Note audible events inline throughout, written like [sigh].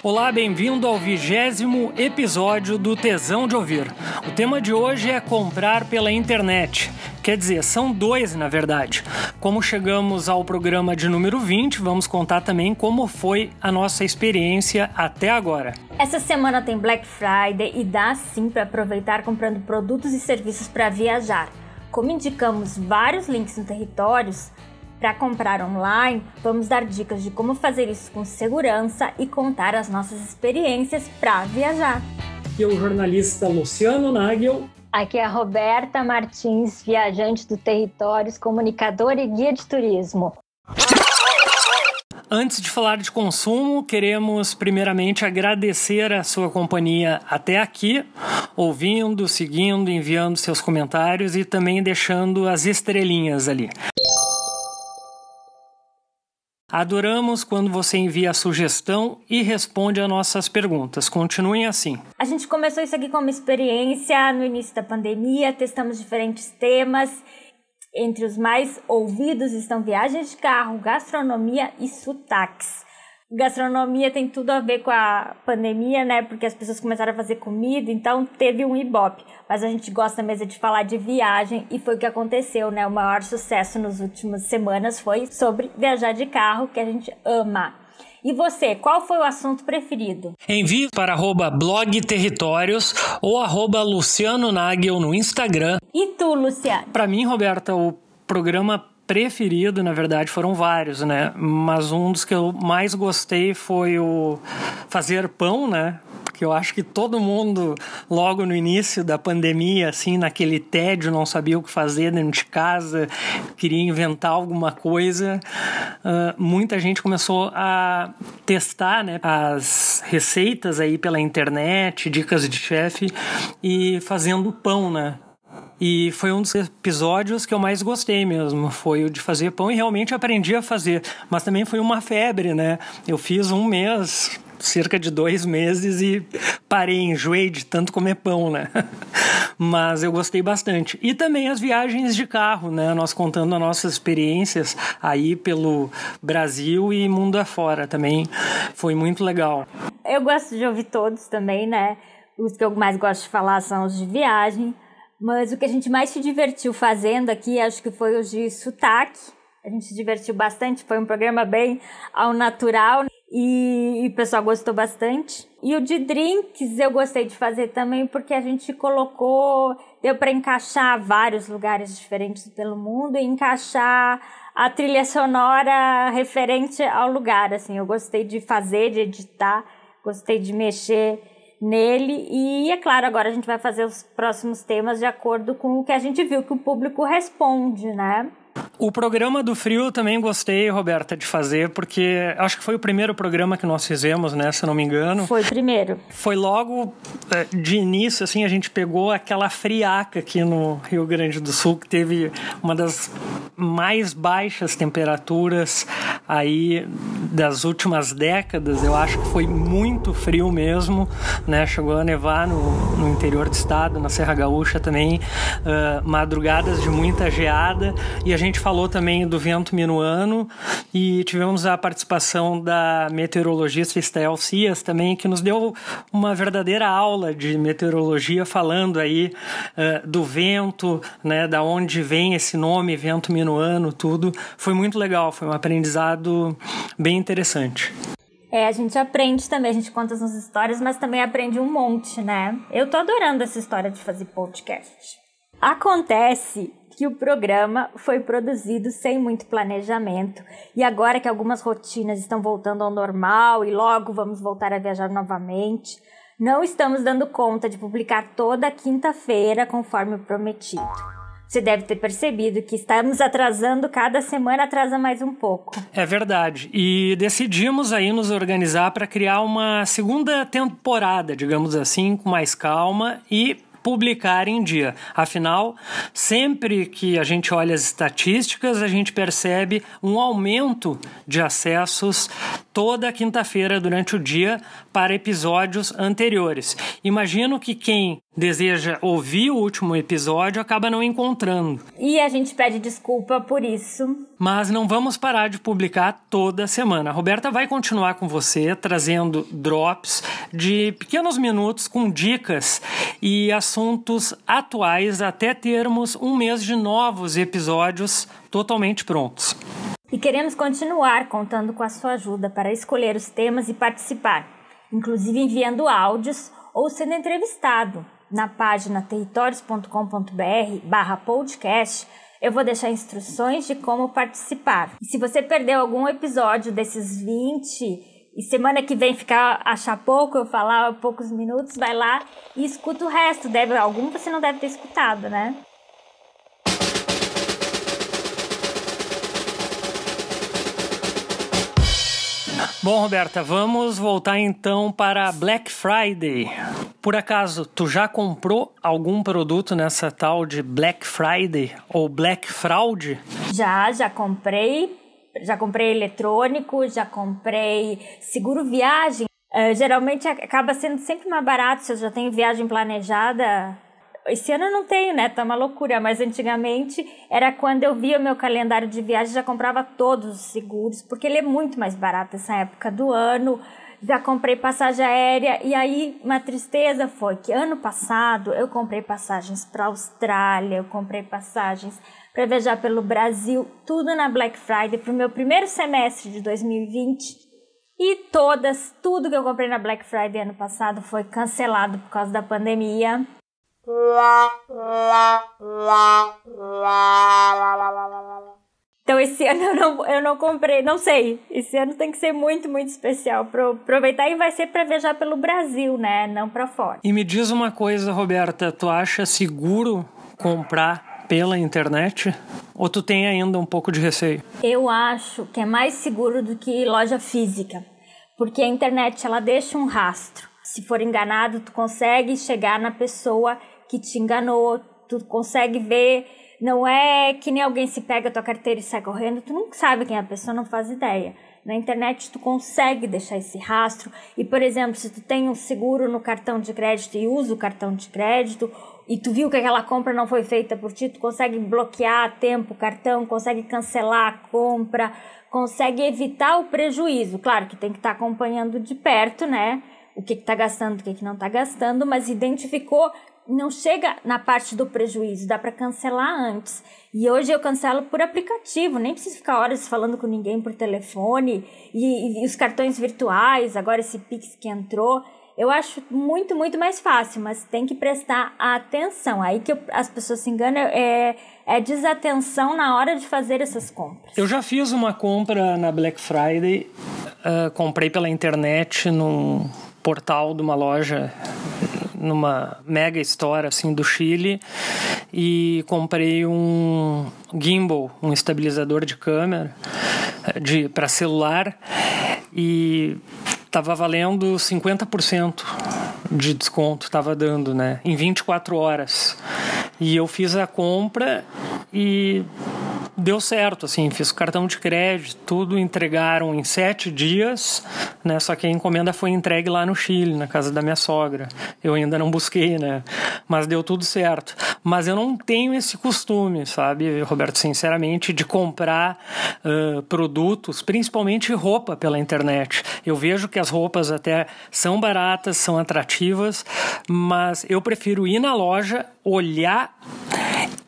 Olá, bem-vindo ao vigésimo episódio do Tesão de Ouvir. O tema de hoje é comprar pela internet. Quer dizer, são dois na verdade. Como chegamos ao programa de número 20, vamos contar também como foi a nossa experiência até agora. Essa semana tem Black Friday e dá sim para aproveitar comprando produtos e serviços para viajar. Como indicamos vários links no territórios, para comprar online, vamos dar dicas de como fazer isso com segurança e contar as nossas experiências para viajar. E o jornalista Luciano Nagel. Aqui é a Roberta Martins, viajante do Territórios, comunicadora e guia de turismo. Antes de falar de consumo, queremos primeiramente agradecer a sua companhia até aqui, ouvindo, seguindo, enviando seus comentários e também deixando as estrelinhas ali. Adoramos quando você envia sugestão e responde a nossas perguntas. Continuem assim. A gente começou isso aqui como experiência no início da pandemia, testamos diferentes temas. Entre os mais ouvidos estão viagens de carro, gastronomia e sotaques gastronomia tem tudo a ver com a pandemia, né? Porque as pessoas começaram a fazer comida, então teve um ibope. Mas a gente gosta mesmo de falar de viagem e foi o que aconteceu, né? O maior sucesso nas últimas semanas foi sobre viajar de carro, que a gente ama. E você, qual foi o assunto preferido? Envie para arroba blog territórios ou arroba Luciano Nagel no Instagram. E tu, Luciano? Para mim, Roberta, o programa preferido, na verdade, foram vários, né? Mas um dos que eu mais gostei foi o fazer pão, né? Porque eu acho que todo mundo, logo no início da pandemia, assim, naquele tédio, não sabia o que fazer dentro de casa, queria inventar alguma coisa. Uh, muita gente começou a testar né, as receitas aí pela internet, dicas de chefe, e fazendo pão, né? E foi um dos episódios que eu mais gostei mesmo. Foi o de fazer pão e realmente aprendi a fazer. Mas também foi uma febre, né? Eu fiz um mês, cerca de dois meses e parei, enjoei de tanto comer pão, né? [laughs] Mas eu gostei bastante. E também as viagens de carro, né? Nós contando as nossas experiências aí pelo Brasil e mundo afora também. Foi muito legal. Eu gosto de ouvir todos também, né? Os que eu mais gosto de falar são os de viagem mas o que a gente mais se divertiu fazendo aqui, acho que foi os de sotaque. A gente se divertiu bastante, foi um programa bem ao natural e, e o pessoal gostou bastante. E o de drinks eu gostei de fazer também porque a gente colocou, deu para encaixar vários lugares diferentes pelo mundo e encaixar a trilha sonora referente ao lugar. Assim, eu gostei de fazer, de editar, gostei de mexer nele. E é claro, agora a gente vai fazer os próximos temas de acordo com o que a gente viu que o público responde, né? O programa do frio também gostei, Roberta, de fazer, porque acho que foi o primeiro programa que nós fizemos, né? Se não me engano. Foi o primeiro. Foi logo é, de início, assim, a gente pegou aquela friaca aqui no Rio Grande do Sul, que teve uma das mais baixas temperaturas aí das últimas décadas. Eu acho que foi muito frio mesmo, né? Chegou a nevar no, no interior do estado, na Serra Gaúcha também, uh, madrugadas de muita geada e a gente gente falou também do vento minuano e tivemos a participação da meteorologista Estel Cias também, que nos deu uma verdadeira aula de meteorologia falando aí uh, do vento, né, da onde vem esse nome, vento minuano, tudo. Foi muito legal, foi um aprendizado bem interessante. É, a gente aprende também, a gente conta as nossas histórias, mas também aprende um monte, né? Eu tô adorando essa história de fazer podcast. Acontece que o programa foi produzido sem muito planejamento e agora que algumas rotinas estão voltando ao normal e logo vamos voltar a viajar novamente, não estamos dando conta de publicar toda quinta-feira conforme prometido. Você deve ter percebido que estamos atrasando, cada semana atrasa mais um pouco. É verdade. E decidimos aí nos organizar para criar uma segunda temporada, digamos assim, com mais calma e publicar em dia. Afinal, sempre que a gente olha as estatísticas, a gente percebe um aumento de acessos toda quinta-feira durante o dia para episódios anteriores. Imagino que quem deseja ouvir o último episódio acaba não encontrando. E a gente pede desculpa por isso. Mas não vamos parar de publicar toda semana. A Roberta vai continuar com você trazendo drops de pequenos minutos com dicas e assuntos atuais até termos um mês de novos episódios totalmente prontos. E queremos continuar contando com a sua ajuda para escolher os temas e participar, inclusive enviando áudios ou sendo entrevistado. Na página territórios.com.br barra podcast, eu vou deixar instruções de como participar. E se você perdeu algum episódio desses 20 e semana que vem ficar achar pouco, eu falar poucos minutos, vai lá e escuta o resto. Deve algum você não deve ter escutado, né? Bom, Roberta, vamos voltar então para Black Friday. Por acaso, tu já comprou algum produto nessa tal de Black Friday ou Black Fraud? Já, já comprei. Já comprei eletrônico, já comprei seguro viagem. Uh, geralmente acaba sendo sempre mais barato se eu já tenho viagem planejada esse ano eu não tenho, né? Tá uma loucura, mas antigamente era quando eu via o meu calendário de viagem, já comprava todos os seguros, porque ele é muito mais barato essa época do ano. Já comprei passagem aérea e aí uma tristeza foi que ano passado eu comprei passagens para Austrália, eu comprei passagens para viajar pelo Brasil, tudo na Black Friday para o meu primeiro semestre de 2020. E todas, tudo que eu comprei na Black Friday ano passado foi cancelado por causa da pandemia. Então esse [laughs] ano eu não, eu não comprei, não sei. Esse ano tem que ser muito, muito especial para aproveitar e vai ser para viajar pelo Brasil, né? Não para fora. E me diz uma coisa, Roberta, tu acha seguro comprar pela internet? Ou tu tem ainda um pouco de receio? Eu acho que é mais seguro do que loja física, porque a internet ela deixa um rastro. Se for enganado, tu consegue chegar na pessoa que te enganou, tu consegue ver. Não é que nem alguém se pega a tua carteira e sai correndo, tu não sabe quem é a pessoa, não faz ideia. Na internet tu consegue deixar esse rastro e, por exemplo, se tu tem um seguro no cartão de crédito e usa o cartão de crédito e tu viu que aquela compra não foi feita por ti, tu consegue bloquear a tempo o cartão, consegue cancelar a compra, consegue evitar o prejuízo. Claro que tem que estar tá acompanhando de perto, né? O que está gastando, o que, que não está gastando, mas identificou não chega na parte do prejuízo, dá para cancelar antes. E hoje eu cancelo por aplicativo, nem preciso ficar horas falando com ninguém por telefone. E, e, os cartões virtuais, agora esse Pix que entrou, eu acho muito, muito mais fácil, mas tem que prestar atenção. Aí que eu, as pessoas se enganam é, é desatenção na hora de fazer essas compras. Eu já fiz uma compra na Black Friday, uh, comprei pela internet num portal de uma loja numa mega store assim do Chile e comprei um gimbal, um estabilizador de câmera de para celular e tava valendo 50% de desconto, estava dando, né, em 24 horas. E eu fiz a compra e deu certo, assim, fiz cartão de crédito, tudo entregaram em sete dias, né? Só que a encomenda foi entregue lá no Chile, na casa da minha sogra. Eu ainda não busquei, né? Mas deu tudo certo. Mas eu não tenho esse costume, sabe, Roberto, sinceramente, de comprar uh, produtos, principalmente roupa pela internet. Eu vejo que as roupas até são baratas, são atrativas, mas eu prefiro ir na loja, olhar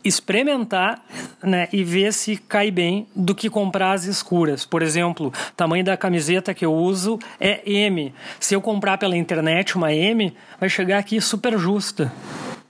experimentar né, e ver se cai bem do que comprar as escuras. Por exemplo, tamanho da camiseta que eu uso é M. Se eu comprar pela internet uma M, vai chegar aqui super justa.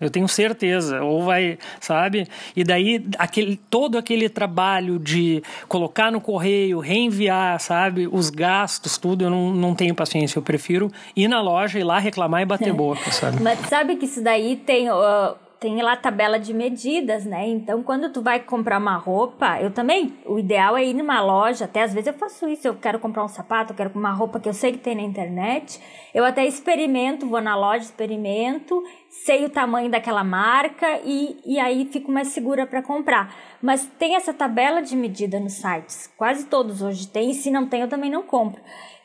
Eu tenho certeza. Ou vai, sabe? E daí aquele, todo aquele trabalho de colocar no correio, reenviar, sabe? Os gastos, tudo, eu não, não tenho paciência. Eu prefiro ir na loja, ir lá reclamar e bater boca, sabe? Mas sabe que isso daí tem. Uh tem lá tabela de medidas, né? Então, quando tu vai comprar uma roupa, eu também, o ideal é ir numa loja, até às vezes eu faço isso, eu quero comprar um sapato, eu quero uma roupa que eu sei que tem na internet, eu até experimento, vou na loja, experimento, sei o tamanho daquela marca e, e aí fico mais segura para comprar. Mas tem essa tabela de medida nos sites, quase todos hoje tem, e se não tem eu também não compro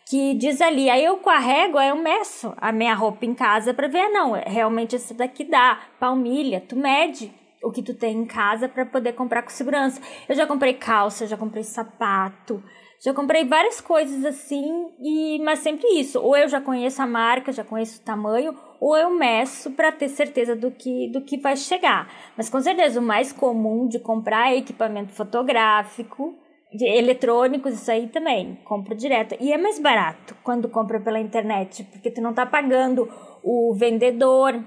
que diz ali, aí eu carrego, aí eu meço a minha roupa em casa para ver, não, realmente essa daqui dá, palmilha, tu mede o que tu tem em casa para poder comprar com segurança. Eu já comprei calça, já comprei sapato, já comprei várias coisas assim, e mas sempre isso, ou eu já conheço a marca, já conheço o tamanho, ou eu meço para ter certeza do que do que vai chegar. Mas com certeza o mais comum de comprar é equipamento fotográfico, de eletrônicos, isso aí também, compro direto. E é mais barato quando compra pela internet, porque tu não tá pagando o vendedor,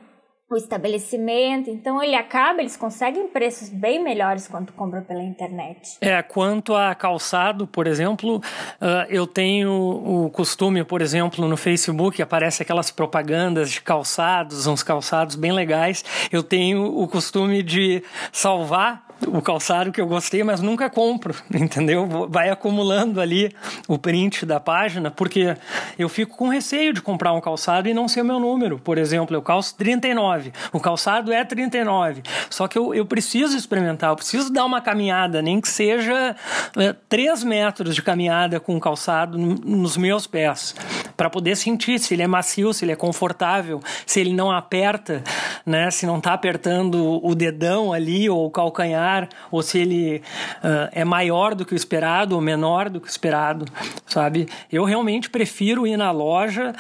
o estabelecimento. Então ele acaba, eles conseguem preços bem melhores quando compra pela internet. É, quanto a calçado, por exemplo, uh, eu tenho o costume, por exemplo, no Facebook aparece aquelas propagandas de calçados, uns calçados bem legais. Eu tenho o costume de salvar o calçado que eu gostei, mas nunca compro, [laughs] entendeu? Vai acumulando ali o print da página, porque eu fico com receio de comprar um calçado e não ser o meu número. Por exemplo, eu calço 39, o calçado é 39, só que eu, eu preciso experimentar, eu preciso dar uma caminhada, nem que seja é, 3 metros de caminhada com o calçado nos meus pés, para poder sentir se ele é macio, se ele é confortável, se ele não aperta, né? se não está apertando o dedão ali ou o calcanhar ou se ele uh, é maior do que o esperado ou menor do que o esperado, sabe? Eu realmente prefiro ir na loja,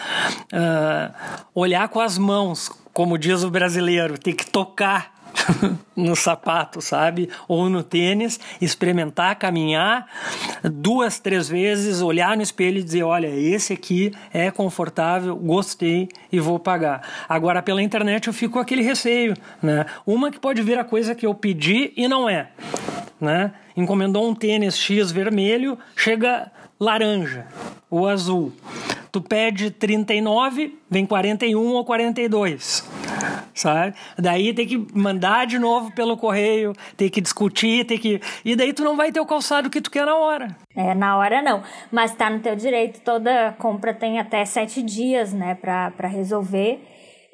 uh, olhar com as mãos, como diz o brasileiro, ter que tocar [laughs] no sapato, sabe? Ou no tênis, experimentar, caminhar duas, três vezes, olhar no espelho e dizer: olha, esse aqui é confortável, gostei e vou pagar. Agora, pela internet, eu fico com aquele receio, né? Uma que pode vir a coisa que eu pedi e não é, né? Encomendou um tênis X vermelho, chega laranja ou azul. Tu pede 39, vem 41 ou 42 sabe? Daí tem que mandar de novo pelo correio, tem que discutir, tem que. E daí tu não vai ter o calçado que tu quer na hora. É, na hora não. Mas tá no teu direito, toda compra tem até sete dias, né, pra, pra resolver.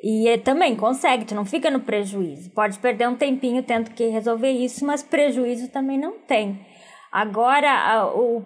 E é, também consegue, tu não fica no prejuízo. Pode perder um tempinho tendo que resolver isso, mas prejuízo também não tem. Agora, o,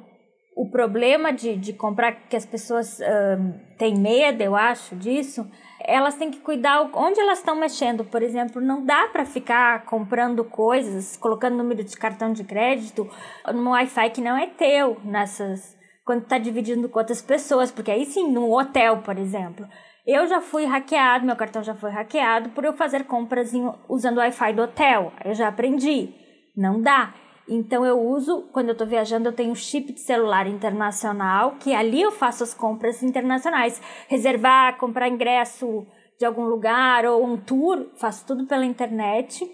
o problema de, de comprar que as pessoas uh, têm medo, eu acho, disso, elas têm que cuidar onde elas estão mexendo. Por exemplo, não dá para ficar comprando coisas, colocando número de cartão de crédito no Wi-Fi que não é teu, nessas quando está dividindo com outras pessoas, porque aí sim, no hotel, por exemplo. Eu já fui hackeado, meu cartão já foi hackeado por eu fazer compras em, usando o Wi-Fi do hotel. Eu já aprendi. Não dá. Então eu uso, quando eu estou viajando, eu tenho chip de celular internacional, que ali eu faço as compras internacionais. Reservar, comprar ingresso de algum lugar ou um tour, faço tudo pela internet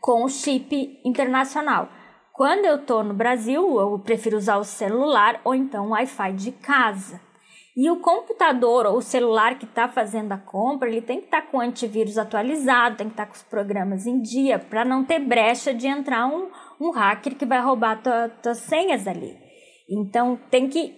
com o chip internacional. Quando eu estou no Brasil, eu prefiro usar o celular ou então o Wi-Fi de casa. E o computador ou o celular que está fazendo a compra, ele tem que estar tá com o antivírus atualizado, tem que estar tá com os programas em dia, para não ter brecha de entrar um, um hacker que vai roubar tua, tuas senhas ali. Então tem que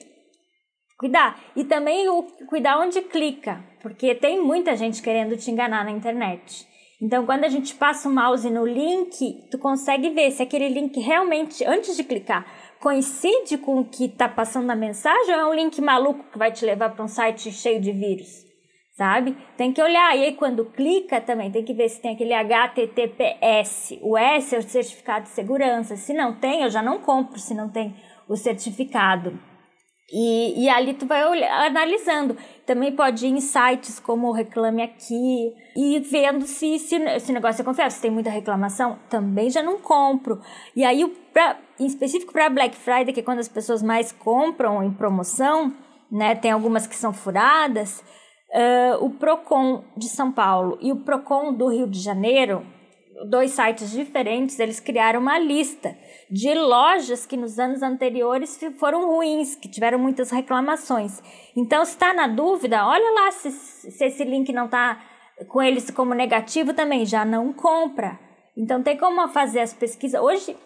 cuidar. E também o, cuidar onde clica, porque tem muita gente querendo te enganar na internet. Então, quando a gente passa o mouse no link, tu consegue ver se aquele link realmente, antes de clicar, coincide com o que está passando na mensagem ou é um link maluco que vai te levar para um site cheio de vírus? Sabe? Tem que olhar. E aí, quando clica também, tem que ver se tem aquele HTTPS. O S é o certificado de segurança. Se não tem, eu já não compro se não tem o certificado. E, e ali tu vai olhar, analisando. Também pode ir em sites como Reclame Aqui e vendo se esse negócio é confiável. Se tem muita reclamação, também já não compro. E aí, pra, em específico para Black Friday, que é quando as pessoas mais compram em promoção, né? Tem algumas que são furadas uh, o Procon de São Paulo e o Procon do Rio de Janeiro, dois sites diferentes, eles criaram uma lista de lojas que nos anos anteriores foram ruins, que tiveram muitas reclamações. Então, se está na dúvida, olha lá se, se esse link não está com eles como negativo também já não compra. Então tem como fazer as pesquisas. Hoje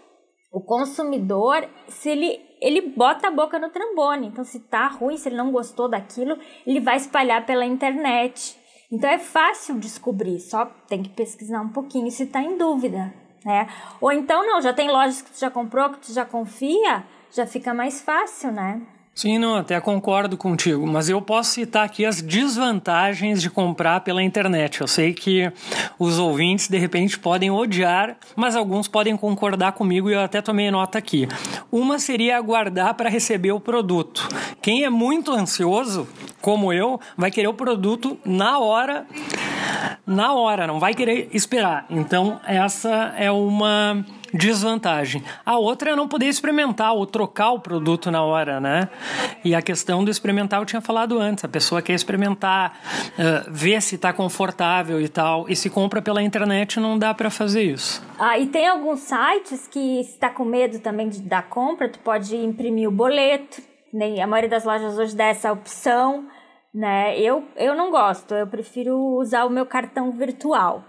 o consumidor, se ele ele bota a boca no trambone. Então se tá ruim, se ele não gostou daquilo, ele vai espalhar pela internet. Então é fácil descobrir, só tem que pesquisar um pouquinho se está em dúvida, né? Ou então não, já tem lojas que tu já comprou, que tu já confia, já fica mais fácil, né? Sim, não, até concordo contigo, mas eu posso citar aqui as desvantagens de comprar pela internet. Eu sei que os ouvintes de repente podem odiar, mas alguns podem concordar comigo e eu até tomei nota aqui. Uma seria aguardar para receber o produto. Quem é muito ansioso, como eu, vai querer o produto na hora, na hora, não vai querer esperar. Então, essa é uma desvantagem. A outra é não poder experimentar ou trocar o produto na hora, né? E a questão do experimentar eu tinha falado antes. A pessoa quer experimentar, uh, ver se está confortável e tal. E se compra pela internet, não dá para fazer isso. Ah, e tem alguns sites que está com medo também de, da compra, tu pode imprimir o boleto. Nem a maioria das lojas hoje dá essa opção, né? Eu, eu não gosto. Eu prefiro usar o meu cartão virtual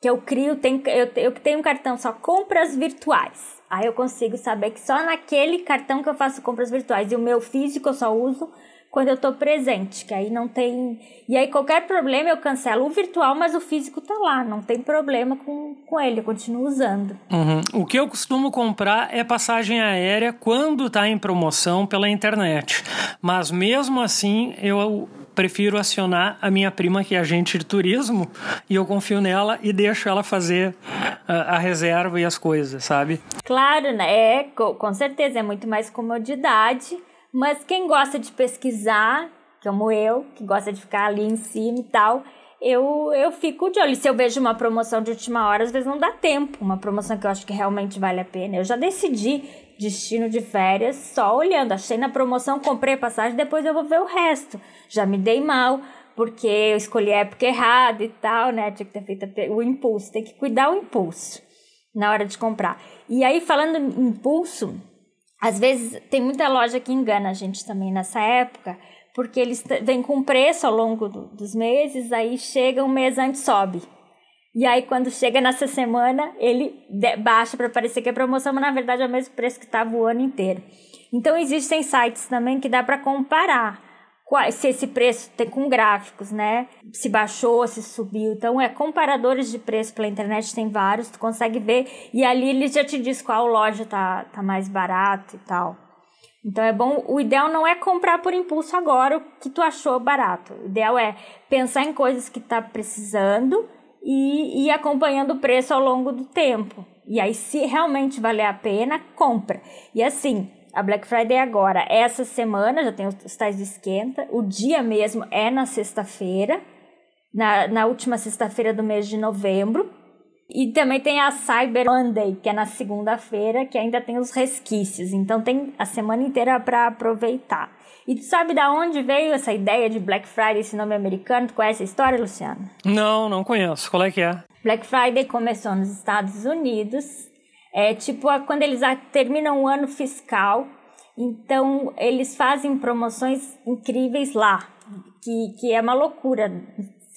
que eu crio, tem, eu, eu tenho um cartão só compras virtuais. Aí eu consigo saber que só naquele cartão que eu faço compras virtuais. E o meu físico eu só uso quando eu tô presente, que aí não tem. E aí qualquer problema eu cancelo o virtual, mas o físico tá lá, não tem problema com, com ele, eu continuo usando. Uhum. O que eu costumo comprar é passagem aérea quando tá em promoção pela internet. Mas mesmo assim, eu prefiro acionar a minha prima, que é agente de turismo, e eu confio nela e deixo ela fazer a, ah, a reserva e as coisas, sabe? Claro, né? É, com certeza, é muito mais comodidade. Mas quem gosta de pesquisar, como eu, que gosta de ficar ali em cima e tal, eu, eu fico de olho. Se eu vejo uma promoção de última hora, às vezes não dá tempo. Uma promoção que eu acho que realmente vale a pena. Eu já decidi destino de férias só olhando. Achei na promoção, comprei a passagem, depois eu vou ver o resto. Já me dei mal, porque eu escolhi a época errada e tal, né? Tinha que ter feito o impulso, tem que cuidar o impulso na hora de comprar. E aí, falando em impulso, às vezes tem muita loja que engana a gente também nessa época, porque eles vêm com preço ao longo do, dos meses, aí chega um mês antes sobe. E aí, quando chega nessa semana, ele baixa para parecer que é promoção, mas na verdade é o mesmo preço que estava o ano inteiro. Então, existem sites também que dá para comparar se esse preço tem com gráficos, né? Se baixou, se subiu. Então, é comparadores de preço pela internet, tem vários, tu consegue ver. E ali ele já te diz qual loja tá, tá mais barato e tal. Então é bom, o ideal não é comprar por impulso agora o que tu achou barato. O ideal é pensar em coisas que tá precisando e ir acompanhando o preço ao longo do tempo. E aí, se realmente valer a pena, compra. E assim, a Black Friday é agora, essa semana, já tem os tais do esquenta, o dia mesmo é na sexta-feira, na, na última sexta-feira do mês de novembro. E também tem a Cyber Monday, que é na segunda-feira, que ainda tem os resquícios. Então tem a semana inteira para aproveitar. E tu sabe da onde veio essa ideia de Black Friday, esse nome americano? Tu conhece a história, Luciano? Não, não conheço. Qual é que é? Black Friday começou nos Estados Unidos. É tipo quando eles terminam o ano fiscal. Então eles fazem promoções incríveis lá, que, que é uma loucura.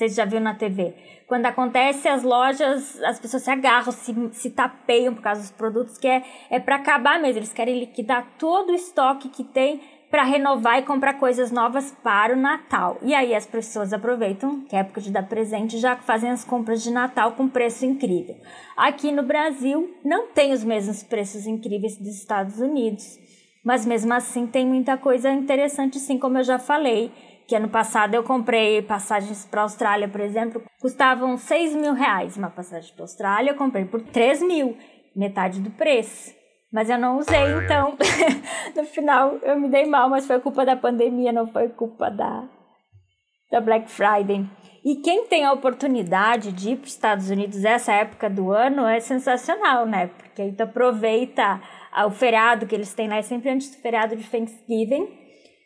Vocês já viram na TV. Quando acontece, as lojas, as pessoas se agarram, se, se tapeiam por causa dos produtos, que é, é para acabar mesmo. Eles querem liquidar todo o estoque que tem para renovar e comprar coisas novas para o Natal. E aí as pessoas aproveitam, que é época de dar presente, já fazem as compras de Natal com preço incrível. Aqui no Brasil não tem os mesmos preços incríveis dos Estados Unidos, mas mesmo assim tem muita coisa interessante, sim, como eu já falei. Que ano passado eu comprei passagens para a Austrália, por exemplo, custavam 6 mil reais uma passagem para a Austrália, eu comprei por 3 mil, metade do preço. Mas eu não usei, então [laughs] no final eu me dei mal, mas foi culpa da pandemia, não foi culpa da, da Black Friday. E quem tem a oportunidade de ir para os Estados Unidos essa época do ano é sensacional, né? Porque aí tu aproveita o feriado que eles têm lá, é sempre antes do feriado de Thanksgiving,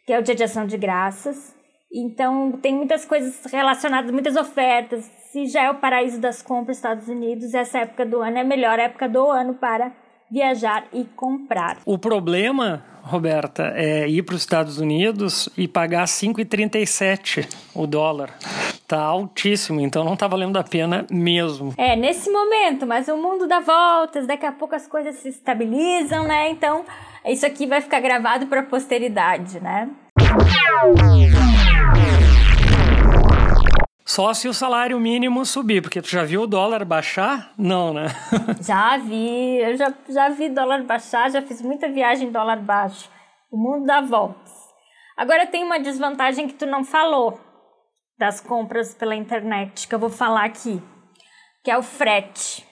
que é o dia de ação de graças. Então tem muitas coisas relacionadas, muitas ofertas. Se já é o paraíso das compras nos Estados Unidos, essa época do ano é a melhor época do ano para viajar e comprar. O problema, Roberta, é ir para os Estados Unidos e pagar 5,37 o dólar. tá altíssimo, então não tá valendo a pena mesmo. É, nesse momento, mas o mundo dá voltas, daqui a pouco as coisas se estabilizam, né? Então, isso aqui vai ficar gravado para a posteridade, né? Só se o salário mínimo subir, porque tu já viu o dólar baixar? Não, né? [laughs] já vi, eu já, já vi dólar baixar, já fiz muita viagem em dólar baixo. O mundo dá voltas. Agora tem uma desvantagem que tu não falou das compras pela internet, que eu vou falar aqui, que é o frete.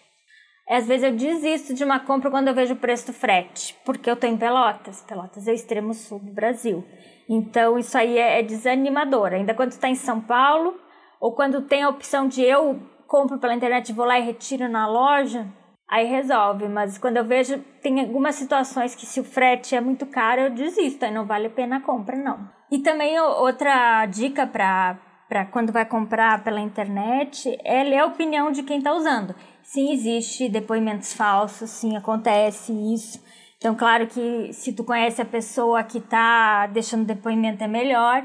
Às vezes eu desisto de uma compra quando eu vejo o preço do frete, porque eu tenho Pelotas. Pelotas é o extremo sul do Brasil. Então isso aí é, é desanimador. Ainda quando está em São Paulo, ou quando tem a opção de eu compro pela internet, vou lá e retiro na loja, aí resolve. Mas quando eu vejo, tem algumas situações que se o frete é muito caro, eu desisto, aí não vale a pena a compra, não. E também outra dica para quando vai comprar pela internet é ler a opinião de quem está usando. Sim, existe depoimentos falsos, sim, acontece isso. Então, claro que se tu conhece a pessoa que está deixando depoimento é melhor,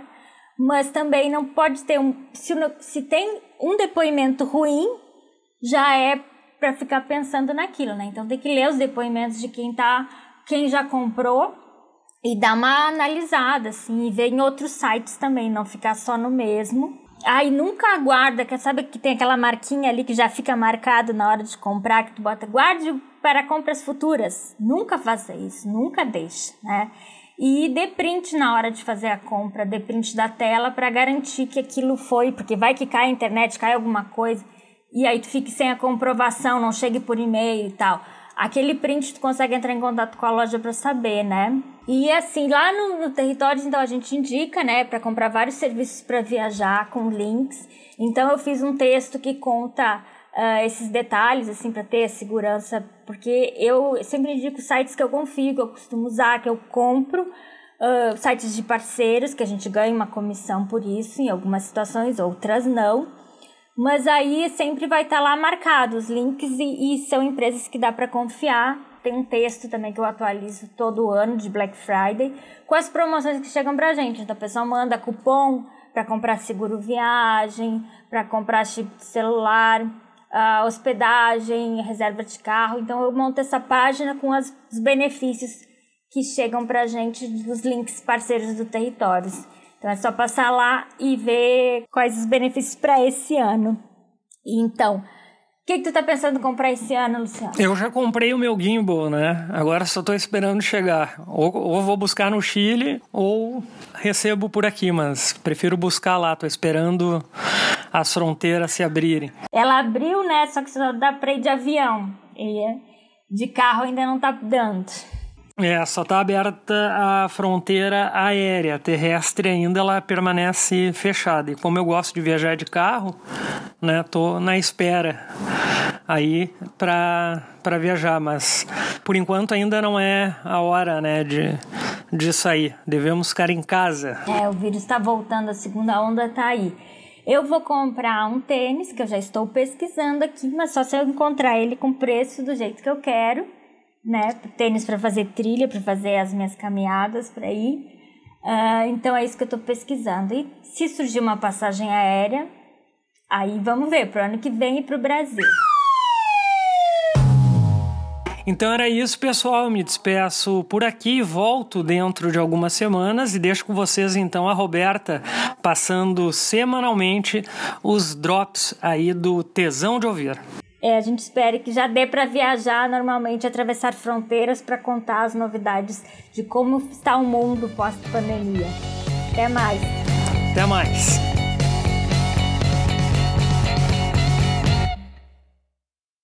mas também não pode ter um. Se, se tem um depoimento ruim, já é para ficar pensando naquilo, né? Então tem que ler os depoimentos de quem tá, quem já comprou e dar uma analisada, assim, e ver em outros sites também, não ficar só no mesmo. Aí nunca aguarda, que sabe que tem aquela marquinha ali que já fica marcado na hora de comprar, que tu bota guarde para compras futuras. Nunca faça isso, nunca deixe, né? e dê print na hora de fazer a compra, dê print da tela para garantir que aquilo foi, porque vai que cai a internet, cai alguma coisa, e aí tu fique sem a comprovação, não chegue por e-mail e tal. Aquele print tu consegue entrar em contato com a loja para saber, né? E assim, lá no, no território, então a gente indica, né, para comprar vários serviços para viajar com links. Então eu fiz um texto que conta uh, esses detalhes, assim, para ter a segurança, porque eu sempre indico sites que eu confio, que eu costumo usar, que eu compro, uh, sites de parceiros, que a gente ganha uma comissão por isso, em algumas situações, outras não. Mas aí sempre vai estar tá lá marcado os links e, e são empresas que dá para confiar. Tem um texto também que eu atualizo todo ano de Black Friday com as promoções que chegam pra gente. Então a pessoa manda cupom para comprar seguro viagem, para comprar chip de celular a hospedagem, reserva de carro. Então eu monto essa página com as, os benefícios que chegam para a gente dos links parceiros do território. Então é só passar lá e ver quais os benefícios para esse ano. Então, o que, que tu tá pensando em comprar esse ano, Luciano? Eu já comprei o meu gimbal, né? Agora só tô esperando chegar. Ou, ou, vou buscar no Chile ou recebo por aqui, mas prefiro buscar lá. Tô esperando as fronteiras se abrirem. Ela abriu, né? Só que só dá pra ir de avião. E de carro ainda não tá dando. É, só está aberta a fronteira aérea, terrestre ainda ela permanece fechada. E como eu gosto de viajar de carro, né, tô na espera aí para para viajar, mas por enquanto ainda não é a hora, né, de de sair. Devemos ficar em casa. É, o vírus está voltando, a segunda onda está aí. Eu vou comprar um tênis que eu já estou pesquisando aqui, mas só se eu encontrar ele com preço do jeito que eu quero né? Tênis para fazer trilha, para fazer as minhas caminhadas por aí. Uh, então é isso que eu estou pesquisando. E se surgir uma passagem aérea, aí vamos ver para o ano que vem e para o Brasil. Então era isso, pessoal. Me despeço por aqui, volto dentro de algumas semanas e deixo com vocês então a Roberta passando semanalmente os drops aí do Tesão de Ouvir. É, a gente espera que já dê para viajar normalmente, atravessar fronteiras para contar as novidades de como está o mundo pós-pandemia. Até mais. Até mais.